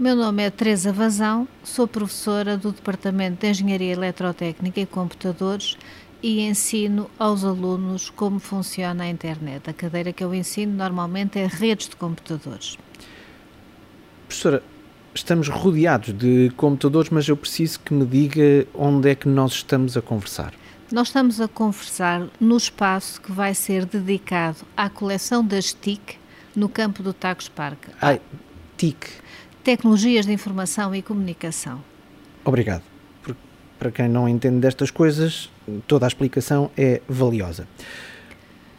Meu nome é Teresa Vazão, sou professora do Departamento de Engenharia Eletrotécnica e Computadores e ensino aos alunos como funciona a internet. A cadeira que eu ensino normalmente é redes de computadores. Professora, estamos rodeados de computadores, mas eu preciso que me diga onde é que nós estamos a conversar. Nós estamos a conversar no espaço que vai ser dedicado à coleção das TIC no campo do Tagus Park. Ai, TIC. Tecnologias de Informação e Comunicação. Obrigado. para quem não entende destas coisas, toda a explicação é valiosa.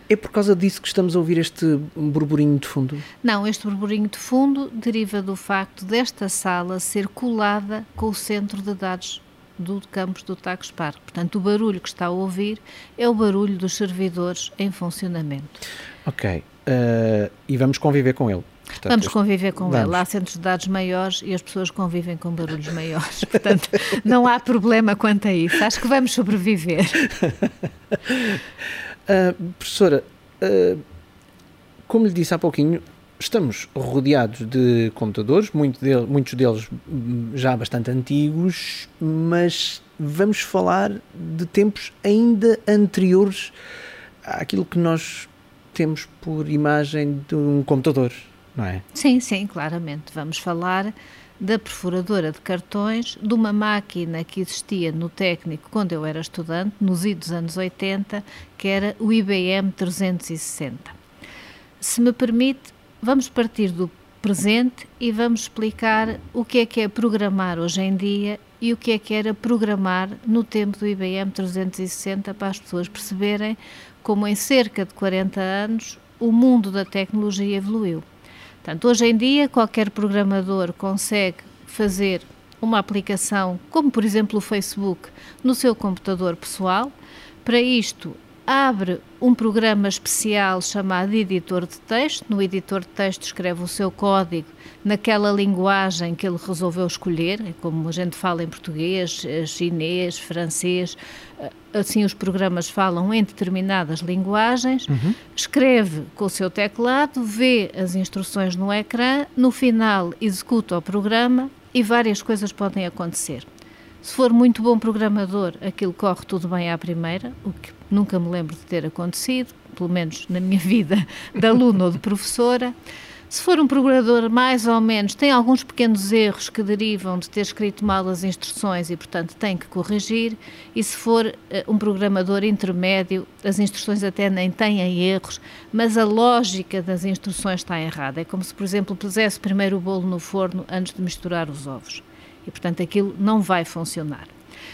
É por causa disso que estamos a ouvir este burburinho de fundo? Não, este burburinho de fundo deriva do facto desta sala ser colada com o centro de dados do campus do Tagus Park. Portanto, o barulho que está a ouvir é o barulho dos servidores em funcionamento. Ok. Uh, e vamos conviver com ele. Portanto, Vamos conviver com Vamos. ele. Há centros de dados maiores e as pessoas convivem com barulhos maiores. Portanto, não há problema quanto a isso. Acho que vamos sobreviver. uh, professora, uh, como lhe disse há pouquinho, estamos rodeados de computadores, muito dele, muitos deles já bastante antigos, mas vamos falar de tempos ainda anteriores àquilo que nós temos por imagem de um computador não é? Sim, sim, claramente. Vamos falar da perfuradora de cartões, de uma máquina que existia no técnico quando eu era estudante, nos idos anos 80, que era o IBM 360. Se me permite, vamos partir do presente e vamos explicar o que é que é programar hoje em dia e o que é que era programar no tempo do IBM 360 para as pessoas perceberem como em cerca de 40 anos o mundo da tecnologia evoluiu. Portanto, hoje em dia, qualquer programador consegue fazer uma aplicação, como por exemplo o Facebook, no seu computador pessoal. Para isto, abre um programa especial chamado editor de texto. No editor de texto escreve o seu código naquela linguagem que ele resolveu escolher, é como a gente fala em português, eh, chinês, francês, eh, assim os programas falam em determinadas linguagens, uhum. escreve com o seu teclado, vê as instruções no ecrã, no final executa o programa e várias coisas podem acontecer. Se for muito bom programador, aquilo corre tudo bem à primeira, o que nunca me lembro de ter acontecido, pelo menos na minha vida de aluno ou de professora. Se for um programador mais ou menos, tem alguns pequenos erros que derivam de ter escrito mal as instruções e, portanto, tem que corrigir. E se for uh, um programador intermédio, as instruções até nem têm erros, mas a lógica das instruções está errada. É como se, por exemplo, pusesse primeiro o bolo no forno antes de misturar os ovos. E, portanto, aquilo não vai funcionar.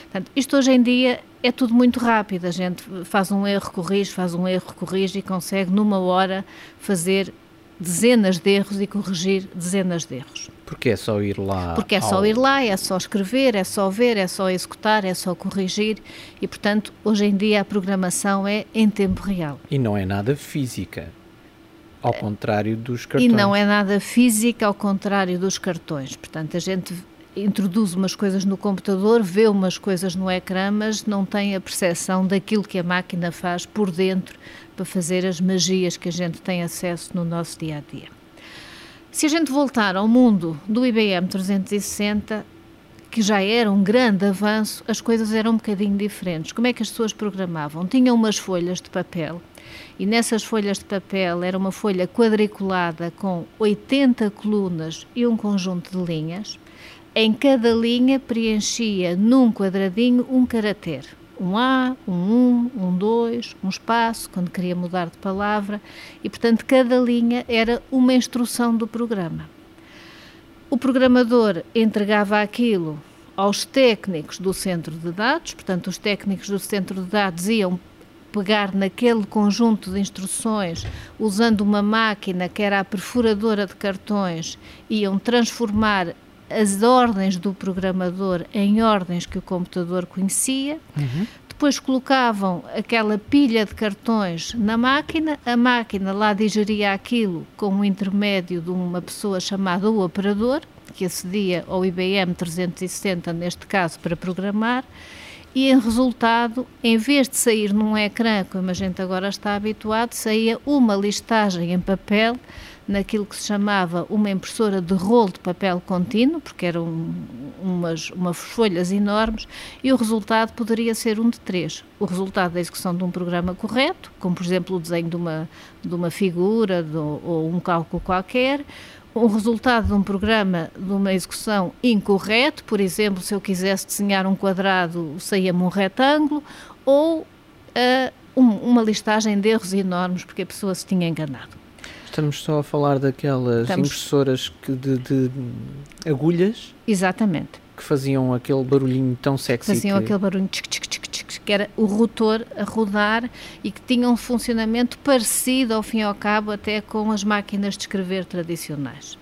Portanto, isto hoje em dia é tudo muito rápido. A gente faz um erro, corrige, faz um erro, corrige e consegue numa hora fazer dezenas de erros e corrigir dezenas de erros. Porque é só ir lá. Porque é só ir lá, é só escrever, é só ver, é só executar, é só corrigir e, portanto, hoje em dia a programação é em tempo real. E não é nada física. Ao contrário dos cartões. E não é nada física, ao contrário dos cartões. Portanto, a gente introduz umas coisas no computador, vê umas coisas no ecrã, mas não tem a percepção daquilo que a máquina faz por dentro para fazer as magias que a gente tem acesso no nosso dia a dia. Se a gente voltar ao mundo do IBM 360, que já era um grande avanço, as coisas eram um bocadinho diferentes. Como é que as pessoas programavam? Tinham umas folhas de papel e nessas folhas de papel era uma folha quadriculada com 80 colunas e um conjunto de linhas. Em cada linha preenchia num quadradinho um caractere. Um A, um 1, um 2, um espaço, quando queria mudar de palavra, e portanto cada linha era uma instrução do programa. O programador entregava aquilo aos técnicos do centro de dados, portanto, os técnicos do centro de dados iam pegar naquele conjunto de instruções usando uma máquina que era a perfuradora de cartões, iam transformar as ordens do programador em ordens que o computador conhecia. Uhum. Depois colocavam aquela pilha de cartões na máquina, a máquina lá digeria aquilo com o intermédio de uma pessoa chamada o operador, que acedia ao IBM 360, neste caso, para programar, e em resultado, em vez de sair num ecrã, como a gente agora está habituado, saía uma listagem em papel naquilo que se chamava uma impressora de rolo de papel contínuo, porque eram umas, umas folhas enormes, e o resultado poderia ser um de três. O resultado da execução de um programa correto, como por exemplo o desenho de uma, de uma figura de, ou um cálculo qualquer, o resultado de um programa de uma execução incorreto, por exemplo, se eu quisesse desenhar um quadrado, saía-me um retângulo, ou uh, um, uma listagem de erros enormes porque a pessoa se tinha enganado. Estamos só a falar daquelas Estamos... impressoras que de, de, agulhas? Exatamente. Que faziam aquele barulhinho tão sexy. Faziam que... aquele barulho tchic, tchic, tchic, tchic, que era o rotor a rodar e que tinha um funcionamento parecido, ao fim e ao cabo, até com as máquinas de escrever tradicionais.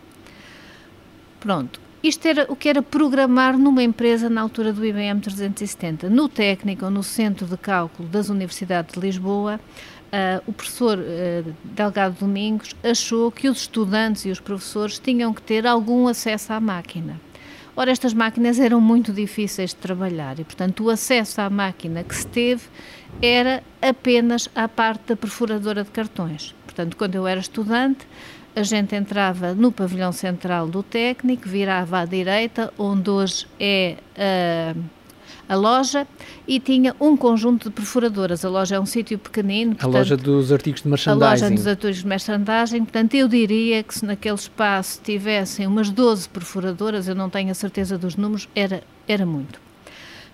Pronto. Isto era o que era programar numa empresa na altura do IBM 370. No técnico, no Centro de Cálculo das Universidades de Lisboa, uh, o professor uh, Delgado Domingos achou que os estudantes e os professores tinham que ter algum acesso à máquina. Ora, estas máquinas eram muito difíceis de trabalhar e, portanto, o acesso à máquina que se teve era apenas à parte da perfuradora de cartões. Portanto, quando eu era estudante, a gente entrava no pavilhão central do técnico, virava à direita, onde hoje é a, a loja, e tinha um conjunto de perfuradoras. A loja é um sítio pequenino. Portanto, a loja dos artigos de merchandising. A loja dos artigos de merchandising. Portanto, eu diria que se naquele espaço tivessem umas 12 perfuradoras, eu não tenho a certeza dos números, era, era muito.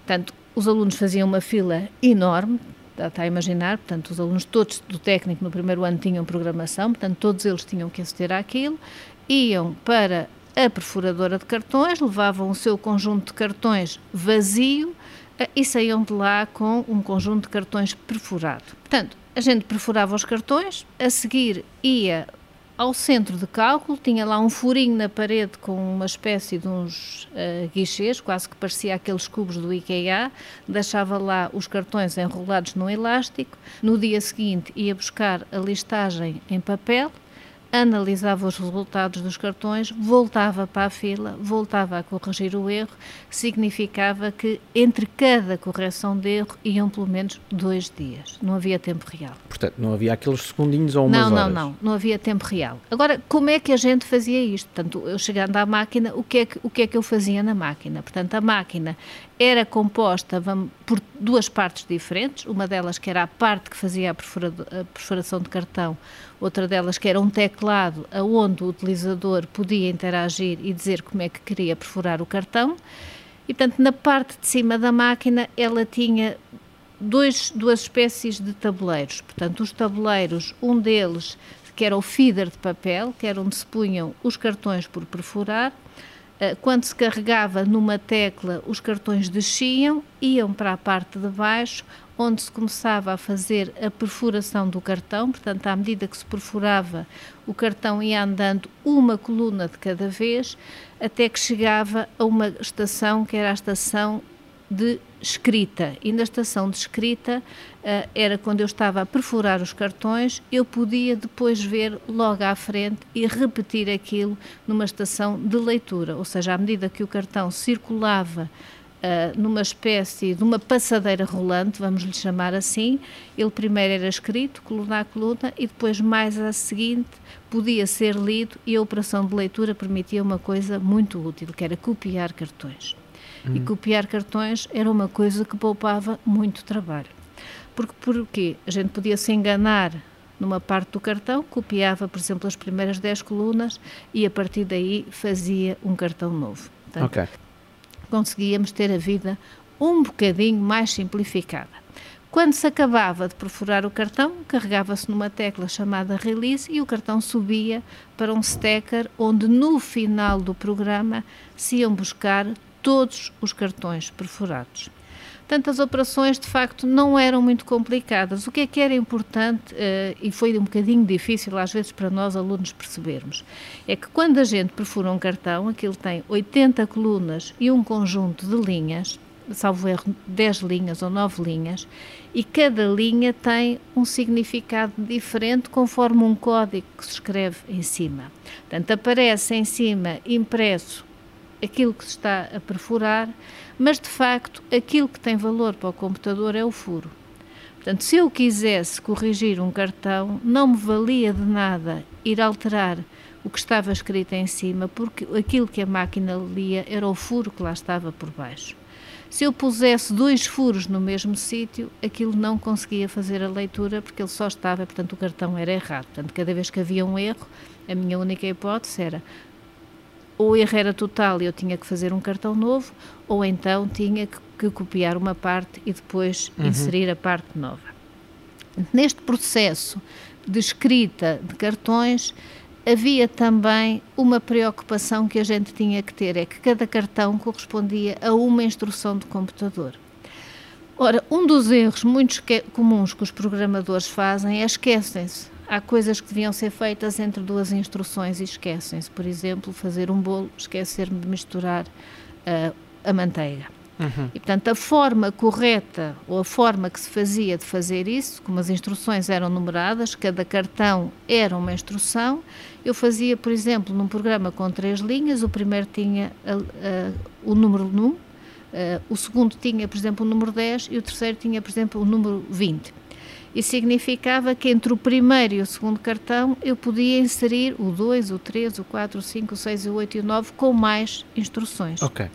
Portanto, os alunos faziam uma fila enorme, está a imaginar, portanto, os alunos todos do técnico no primeiro ano tinham programação, portanto, todos eles tinham que aceder àquilo, iam para a perfuradora de cartões, levavam o seu conjunto de cartões vazio eh, e saíam de lá com um conjunto de cartões perfurado. Portanto, a gente perfurava os cartões, a seguir ia ao centro de cálculo, tinha lá um furinho na parede com uma espécie de uns uh, guichês, quase que parecia aqueles cubos do IKEA, deixava lá os cartões enrolados num elástico, no dia seguinte ia buscar a listagem em papel, analisava os resultados dos cartões, voltava para a fila, voltava a corrigir o erro, significava que entre cada correção de erro iam pelo menos dois dias. Não havia tempo real. Portanto, não havia aqueles segundinhos ou umas não, horas? Não, não, não. Não havia tempo real. Agora, como é que a gente fazia isto? Portanto, eu chegando à máquina, o que é que, o que, é que eu fazia na máquina? Portanto, a máquina era composta por duas partes diferentes, uma delas que era a parte que fazia a, perfuração de cartão, outra delas que era um teclado aonde o utilizador podia interagir e dizer como é que queria perfurar o cartão. E, portanto, na parte de cima da máquina ela tinha dois, duas espécies de tabuleiros. Portanto, os tabuleiros, um deles que era o feeder de papel, que era onde se punham os cartões por perfurar, quando se carregava numa tecla, os cartões desciam, iam para a parte de baixo, onde se começava a fazer a perfuração do cartão, portanto, à medida que se perfurava, o cartão ia andando uma coluna de cada vez, até que chegava a uma estação que era a estação de escrita. E na estação de escrita uh, era quando eu estava a perfurar os cartões, eu podia depois ver logo à frente e repetir aquilo numa estação de leitura. Ou seja, à medida que o cartão circulava Uh, numa espécie de uma passadeira rolante, vamos lhe chamar assim. Ele primeiro era escrito, coluna a coluna, e depois, mais a seguinte, podia ser lido e a operação de leitura permitia uma coisa muito útil, que era copiar cartões. Uhum. E copiar cartões era uma coisa que poupava muito trabalho. Porque, porque a gente podia se enganar numa parte do cartão, copiava, por exemplo, as primeiras 10 colunas e a partir daí fazia um cartão novo. Portanto, okay. conseguíamos ter a vida um bocadinho mais simplificada. Quando se acabava de perfurar o cartão, carregava-se numa tecla chamada Release e o cartão subia para um stacker onde no final do programa se iam buscar todos os cartões perfurados. Portanto, as operações de facto não eram muito complicadas. O que é que era importante, uh, e foi um bocadinho difícil às vezes para nós alunos percebermos, é que quando a gente perfura um cartão, aquilo tem 80 colunas e um conjunto de linhas, salvo erro, 10 linhas ou 9 linhas, e cada linha tem um significado diferente conforme um código que se escreve em cima. Portanto, aparece em cima impresso aquilo que se está a perfurar, mas de facto aquilo que tem valor para o computador é o furo. Portanto, se eu quisesse corrigir um cartão, não me valia de nada ir alterar o que estava escrito em cima, porque aquilo que a máquina lia era o furo que lá estava por baixo. Se eu pusesse dois furos no mesmo sítio, aquilo não conseguia fazer a leitura porque ele só estava, portanto, o cartão era errado. Portanto, cada vez que havia um erro, a minha única hipótese era ou o erro era total e eu tinha que fazer um cartão novo, ou então tinha que, que copiar uma parte e depois uhum. inserir a parte nova. Neste processo de escrita de cartões, havia também uma preocupação que a gente tinha que ter, é que cada cartão correspondia a uma instrução de computador. Ora, um dos erros muito comuns que os programadores fazem é esquecem-se. Há coisas que deviam ser feitas entre duas instruções e esquecem-se. Por exemplo, fazer um bolo, esquecer-me de misturar uh, a manteiga. Uhum. E, portanto, a forma correta ou a forma que se fazia de fazer isso, como as instruções eram numeradas, cada cartão era uma instrução, eu fazia, por exemplo, num programa com três linhas, o primeiro tinha a, a, o número 1, uh, o segundo tinha, por exemplo, o número 10 e o terceiro tinha, por exemplo, o número 20. Isso significava que entre o primeiro e o segundo cartão eu podia inserir o 2, o 3, o 4, o 5, o 6, o 8 e o 9 com mais instruções. Ok.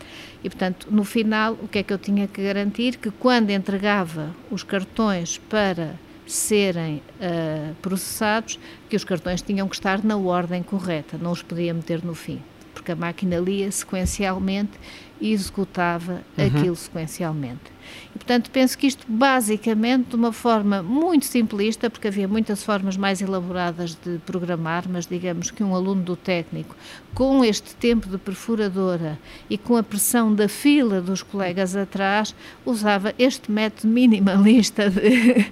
E, portanto, no final, o que é que eu tinha que garantir? Que quando entregava os cartões para serem uh, processados, que os cartões tinham que estar na ordem correta, não os podia meter no fim, porque a máquina lia sequencialmente e executava uhum. aquilo sequencialmente. E, portanto, penso que isto, basicamente, de uma forma muito simplista, porque havia muitas formas mais elaboradas de programar, mas digamos que um aluno do técnico, com este tempo de perfuradora e com a pressão da fila dos colegas atrás, usava este método minimalista de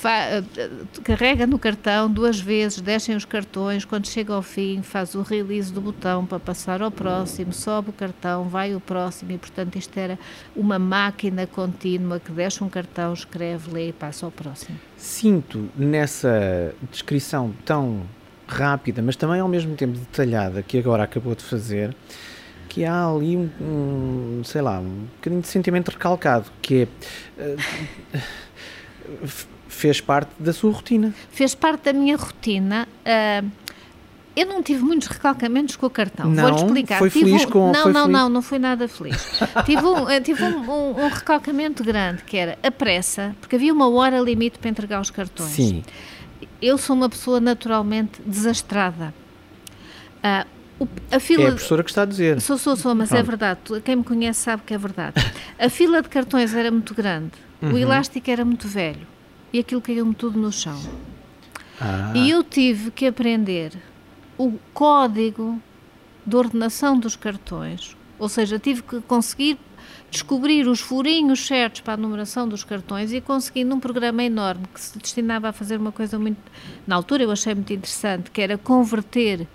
carrega no cartão duas vezes, deixem os cartões, quando chega ao fim, faz o release do botão para passar ao próximo, sobe o cartão, vai o próximo, e portanto isto era uma máquina contínua contínua que deixa um cartão, escreve, lê e passa ao próximo. Sinto nessa descrição tão rápida, mas também ao mesmo tempo detalhada que agora acabou de fazer, que há ali um, um sei lá, um bocadinho de sentimento recalcado, que é. Uh, fez parte da sua rotina. Fez parte da minha rotina. Uh, eu não tive muitos recalcamentos com o cartão. Vou-lhe explicar. Foi tive feliz um, com Não, foi não, feliz. não, não fui nada feliz. tive um, eh, tive um, um, um, recalcamento grande, que era a pressa, porque havia uma hora limite para entregar os cartões. Sim. Eu sou uma pessoa naturalmente desastrada. Uh, o, a fila é a professora que está a dizer. Sou, sou, sou, mas é Pronto. é verdade. Quem me conhece sabe que é verdade. A fila de cartões era muito grande, uhum. o elástico era muito velho e aquilo caiu-me tudo no chão. Ah. E eu tive que aprender o código de ordenação dos cartões, ou seja, tive que conseguir descobrir os furinhos certos para a numeração dos cartões e consegui num programa enorme que se destinava a fazer uma coisa muito, na altura eu achei muito interessante, que era converter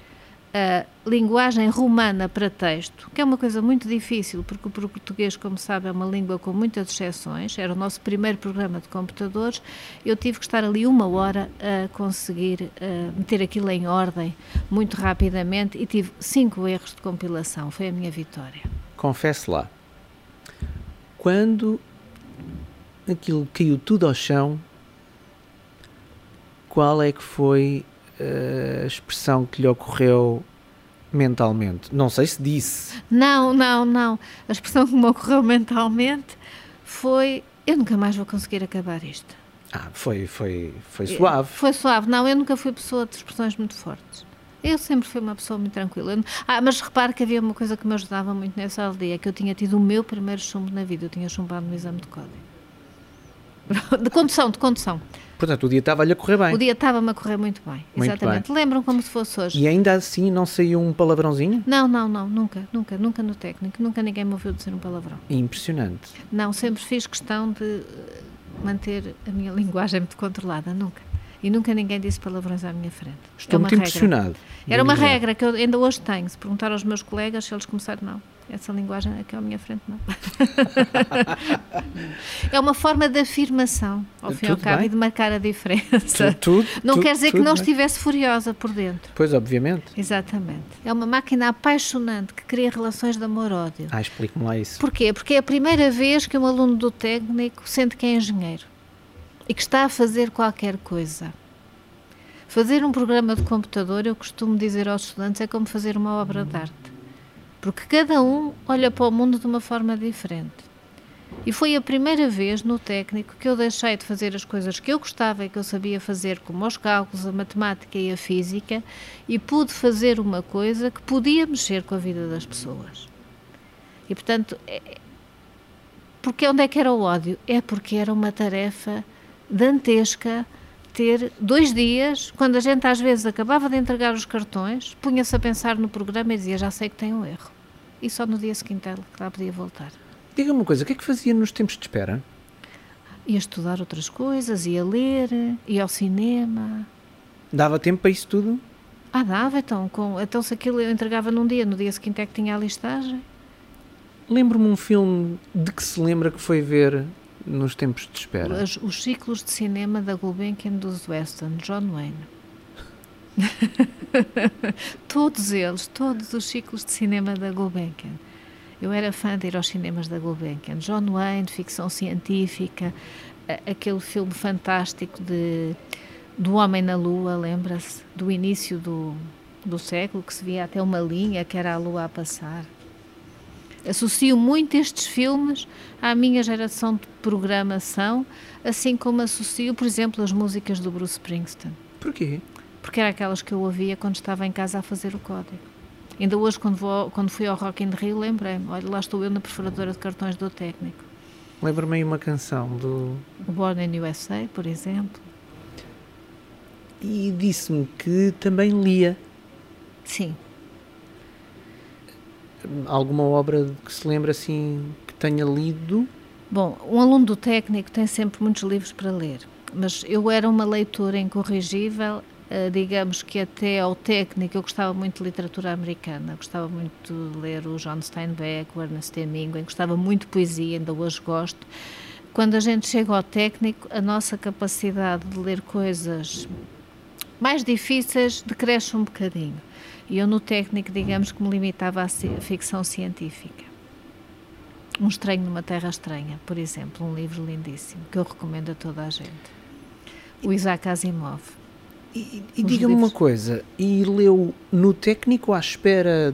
a linguagem romana para texto, que é uma coisa muito difícil, porque o português, como sabe, é uma língua com muitas exceções. Era o nosso primeiro programa de computadores. Eu tive que estar ali uma hora a conseguir uh, meter aquilo em ordem muito rapidamente e tive cinco erros de compilação. Foi a minha vitória. Confesse lá, quando aquilo caiu tudo ao chão, qual é que foi a expressão que lhe ocorreu mentalmente? Não sei se disse. Não, não, não. A expressão que me ocorreu mentalmente foi: eu nunca mais vou conseguir acabar isto. Ah, foi, foi, foi suave. Foi suave. Não, eu nunca fui pessoa de expressões muito fortes. Eu sempre fui uma pessoa muito tranquila. Ah, mas repare que havia uma coisa que me ajudava muito nessa aldeia, que eu tinha tido o meu primeiro chumbo na vida. Eu tinha chumbado no exame de código. De condução, de condução. Portanto, o dia estava-lhe a correr bem. O dia estava-me a correr muito bem, muito exatamente. Bem. Lembram como se fosse hoje. E ainda assim não saiu um palavrãozinho? Não, não, não, nunca, nunca, nunca no técnico, nunca ninguém me ouviu dizer um palavrão. Impressionante. Não, sempre fiz questão de eh, manter a minha linguagem muito controlada, nunca. E nunca ninguém disse palavrões à minha frente. Estou é muito regra. impressionado. Era uma regra que eu ainda hoje tenho. Se perguntar aos meus colegas, se eles começarem, não essa linguagem aqui à minha frente não. é uma forma de afirmação, ao fim e ao cabo, bem. e de marcar a diferença. Tudo, tudo, não tudo, quer dizer que não bem. estivesse furiosa por dentro. Pois, obviamente. Exatamente. É uma máquina apaixonante que cria relações de amor-ódio. Ah, explique-me lá isso. Porquê? Porque é a primeira vez que um aluno do técnico sente que é engenheiro e que está a fazer qualquer coisa. Fazer um programa de computador, eu costumo dizer aos estudantes, é como fazer uma obra de arte. Porque cada um olha para o mundo de uma forma diferente. E foi a primeira vez no técnico que eu deixei de fazer as coisas que eu gostava e que eu sabia fazer, como os cálculos, a matemática e a física, e pude fazer uma coisa que podia mexer com a vida das pessoas. E portanto, é, porque onde é que era o ódio? É porque era uma tarefa dantesca ter dois dias, quando a gente às vezes acabava de entregar os cartões, punha-se a pensar no programa e dizia já sei que tem um erro. E só no dia seguinte ela lá podia voltar. Diga-me uma coisa, o que é que fazia nos tempos de espera? Ia estudar outras coisas, ia ler, ia ao cinema. Dava tempo para isso tudo? Ah, dava, então. Com, então se aquilo eu entregava num dia, no dia seguinte é que tinha a listagem. Lembro-me um filme de que se lembra que foi ver nos tempos de espera. Os, os ciclos de cinema da Gulbenkian dos Weston, John Wayne. todos eles, todos os ciclos de cinema da Gulbenkian. Eu era fã de ir aos cinemas da Gulbenkian. John Wayne, ficção científica, aquele filme fantástico de, do Homem na Lua, lembra-se? Do início do, do século, que se via até uma linha que era a Lua a passar. Associo muito estes filmes à minha geração de programação, assim como associo, por exemplo, as músicas do Bruce Springsteen. Porquê? Porque era aquelas que eu ouvia quando estava em casa a fazer o código. Ainda hoje, quando, vou, quando fui ao Rock in Rio, lembrei-me: olha, lá estou eu na perfuradora de cartões do técnico. Lembro-me aí uma canção do. Born in USA, por exemplo. E disse-me que também lia. Sim. Alguma obra que se lembra assim que tenha lido? Bom, um aluno do técnico tem sempre muitos livros para ler, mas eu era uma leitora incorrigível Uh, digamos que até ao técnico eu gostava muito de literatura americana, gostava muito de ler o John Steinbeck, o Ernest Hemingway, gostava muito de poesia, ainda hoje gosto. Quando a gente chega ao técnico, a nossa capacidade de ler coisas mais difíceis decresce um bocadinho. E eu no técnico, digamos que me limitava à ficção científica. Um Estranho numa Terra Estranha, por exemplo, um livro lindíssimo que eu recomendo a toda a gente. O Isaac Asimov. E, e diga-me uma coisa, e leu no técnico à espera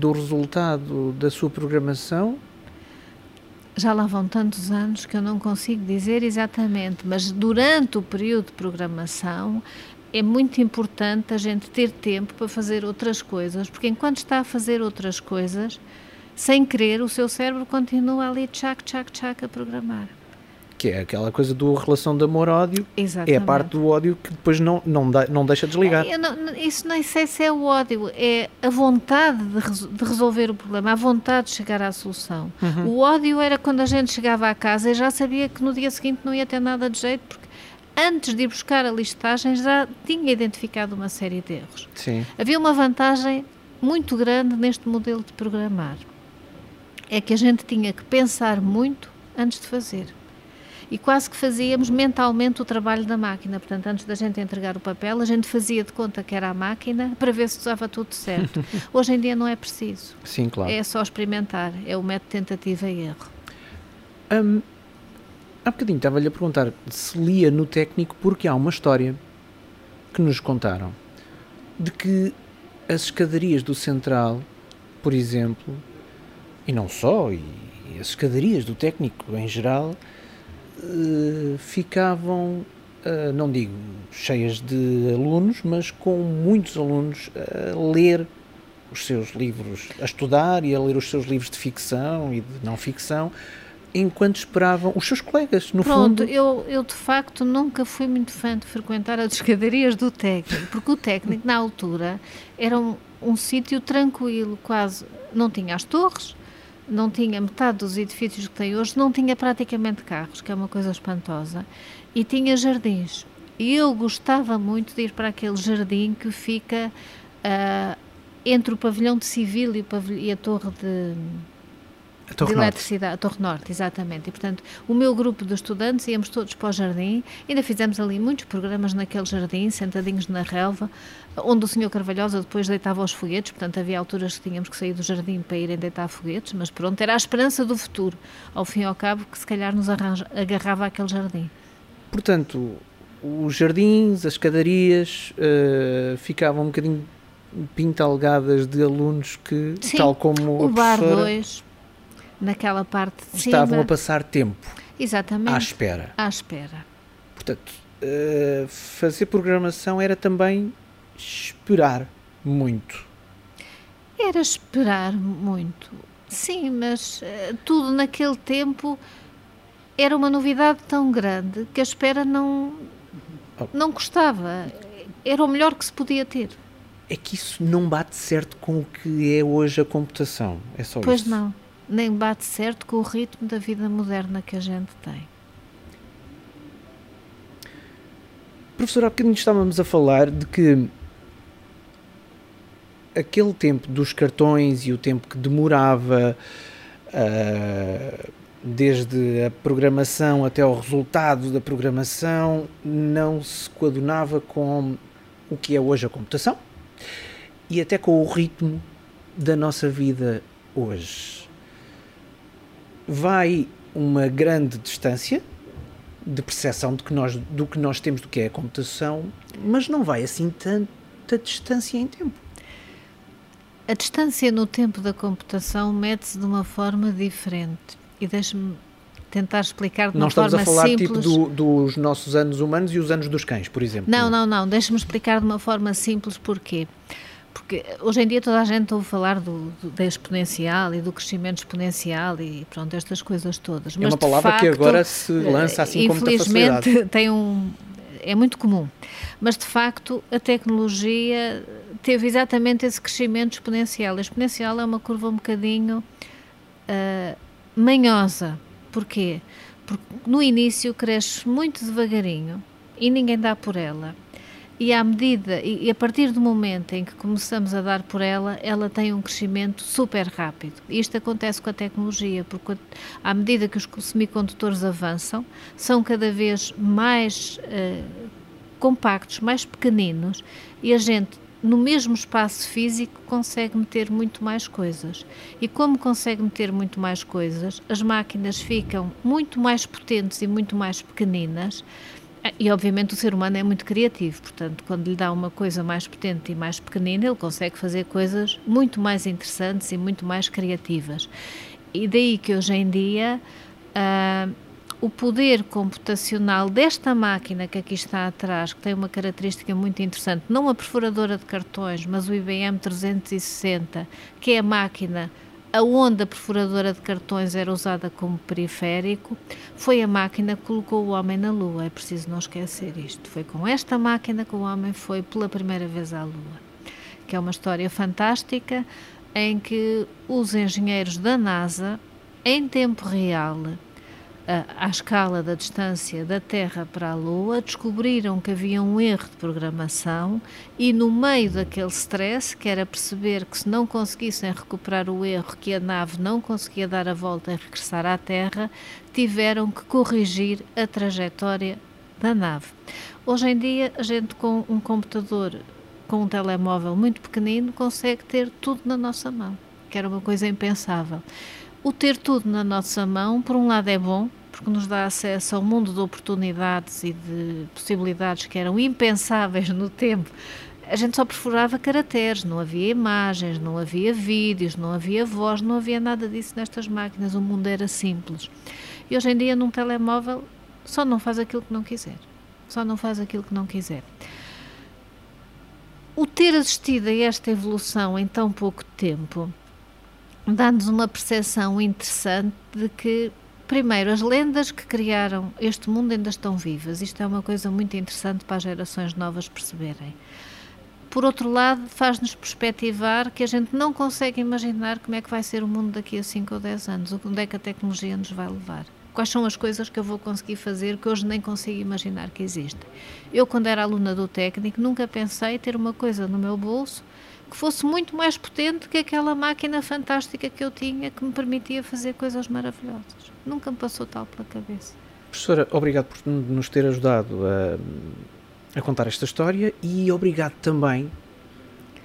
do resultado da sua programação? Já lá vão tantos anos que eu não consigo dizer exatamente, mas durante o período de programação é muito importante a gente ter tempo para fazer outras coisas, porque enquanto está a fazer outras coisas, sem querer, o seu cérebro continua ali, tchac, tchac, tchac, a programar que é aquela coisa do relação de amor-ódio. É a parte do ódio que depois não, não, dá, não deixa de desligar. Não, isso nem sei se é o ódio, é a vontade de, de, resolver o problema, a vontade de chegar à solução. Uhum. O ódio era quando a gente chegava à casa e já sabia que no dia seguinte não ia ter nada de jeito, porque antes de ir buscar a listagem já tinha identificado uma série de erros. Sim. Havia uma vantagem muito grande neste modelo de programar. É que a gente tinha que pensar muito antes de fazer e quase que fazíamos mentalmente o trabalho da máquina. Portanto, antes da gente entregar o papel, a gente fazia de conta que era a máquina para ver se estava tudo certo. Hoje em dia não é preciso. Sim, claro. É só experimentar, é o método tentativa e erro. Um, há bocadinho estava-lhe a perguntar se lia no técnico porque há uma história que nos contaram de que as escadarias do Central, por exemplo, e não só, e as escadarias do técnico em geral, uh, ficavam, uh, não digo cheias de alunos, mas com muitos alunos a ler os seus livros, a estudar e a ler os seus livros de ficção e de não ficção, enquanto esperavam os seus colegas, no Pronto, fundo. eu, eu de facto nunca fui muito fã de frequentar as escadarias do técnico, porque o técnico, na altura, era um, um sítio tranquilo, quase. Não tinha as torres, não tinha metade dos edifícios que tem hoje, não tinha praticamente carros, que é uma coisa espantosa, e tinha jardins. E eu gostava muito de ir para aquele jardim que fica uh, entre o pavilhão de civil e, pavilhão, e a torre de a Torre de eletricidade, a Torre Norte, exatamente. E, portanto, o meu grupo de estudantes íamos todos para o jardim, ainda fizemos ali muitos programas naquele jardim, sentadinhos na relva, onde o Sr. Carvalhosa depois deitava os foguetes, portanto, havia alturas que tínhamos que sair do jardim para irem deitar foguetes, mas pronto, era a esperança do futuro, ao fim e ao cabo, que se calhar nos arranja, agarrava aquele jardim. Portanto, os jardins, as escadarias uh, ficavam um bocadinho pintalgadas de alunos que, Sim, tal como o bar 2, naquela parte de estavam cima, a passar tempo exatamente, à espera. à espera. Portanto, uh, fazer programação era também esperar muito. Era esperar muito. Sim, mas uh, tudo naquele tempo era uma novidade tão grande que a espera não, Oh. não custava. Era o melhor que se podia ter. É que isso não bate certo com o que é hoje a computação. É só Pois isso. não. Nem bate certo com o ritmo da vida moderna que a gente tem. Professor, há bocadinho estávamos a falar de que aquele tempo dos cartões e o tempo que demorava uh, desde a programação até ao resultado da programação não se coadunava com o que é hoje a computação e até com o ritmo da nossa vida hoje. Vai uma grande distância de percepção de que nós, do que nós temos do que é a computação, mas não vai assim tanta distância em tempo. A distância no tempo da computação mede-se de uma forma diferente. E deixe-me tentar explicar de não uma forma simples. Não estamos a falar simples. tipo do, dos nossos anos humanos e os anos dos cães, por exemplo. Não, não, não. Deixe-me explicar de uma forma simples porquê. Porque hoje em dia toda a gente ouve falar do, do, da exponencial e do crescimento exponencial e pronto, estas coisas todas. Mas é uma palavra facto, que agora se lança assim com muita facilidade. Infelizmente tem um... é muito comum. Mas de facto a tecnologia teve exatamente esse crescimento exponencial. A exponencial é uma curva um bocadinho uh, manhosa. Porquê? Porque no início cresce muito devagarinho e ninguém dá por ela. E à medida, e a partir do momento em que começamos a dar por ela, ela tem um crescimento super rápido. Isto acontece com a tecnologia, porque à medida que os semicondutores avançam, são cada vez mais uh, compactos, mais pequeninos, e a gente no mesmo espaço físico consegue meter muito mais coisas. E como consegue meter muito mais coisas, as máquinas ficam muito mais potentes e muito mais pequeninas. E obviamente o ser humano é muito criativo, portanto, quando lhe dá uma coisa mais potente e mais pequenina, ele consegue fazer coisas muito mais interessantes e muito mais criativas. E daí que hoje em dia uh, o poder computacional desta máquina que aqui está atrás, que tem uma característica muito interessante, não a perfuradora de cartões, mas o IBM 360, que é a máquina a perfuradora de cartões era usada como periférico, foi a máquina que colocou o homem na Lua. É preciso não esquecer isto. Foi com esta máquina que o homem foi pela primeira vez à Lua. Que é uma história fantástica em que os engenheiros da NASA, em tempo real, à escala da distância da Terra para a Lua, descobriram que havia um erro de programação e, no meio daquele stress, que era perceber que se não conseguissem recuperar o erro, que a nave não conseguia dar a volta e regressar à Terra, tiveram que corrigir a trajetória da nave. Hoje em dia, a gente com um computador, com um telemóvel muito pequenino, consegue ter tudo na nossa mão, que era uma coisa impensável. O ter tudo na nossa mão, por um lado, é bom, porque nos dá acesso a um mundo de oportunidades e de possibilidades que eram impensáveis no tempo. A gente só perfurava caracteres, não havia imagens, não havia vídeos, não havia voz, não havia nada disso nestas máquinas, o mundo era simples. E hoje em dia, num telemóvel, só não faz aquilo que não quiser. Só não faz aquilo que não quiser. O ter assistido a esta evolução em tão pouco tempo dá-nos uma percepção interessante de que Primeiro, as lendas que criaram este mundo ainda estão vivas. Isto é uma coisa muito interessante para as gerações novas perceberem. Por outro lado, faz-nos perspectivar que a gente não consegue imaginar como é que vai ser o mundo daqui a 5 ou 10 anos, onde é que a tecnologia nos vai levar. Quais são as coisas que eu vou conseguir fazer que hoje nem consigo imaginar que existem. Eu, quando era aluna do técnico, nunca pensei ter uma coisa no meu bolso que fosse muito mais potente que aquela máquina fantástica que eu tinha que me permitia fazer coisas maravilhosas. Nunca me passou tal pela cabeça. Professora, obrigado por nos ter ajudado a, a contar esta história e obrigado também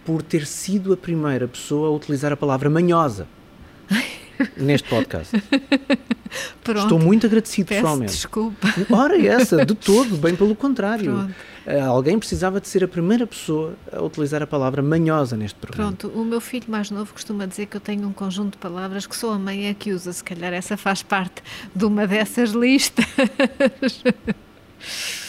por ter sido a primeira pessoa a utilizar a palavra manhosa. neste podcast. Pronto. Estou muito agradecido pessoalmente. Desculpa. Ora, essa, de todo, bem pelo contrário. Pronto. Eh, alguém precisava de ser a primeira pessoa a utilizar a palavra manhosa neste programa. Pronto, o meu filho mais novo costuma dizer que eu tenho um conjunto de palavras que só a mãe é que usa. Se calhar essa faz parte de uma dessas listas.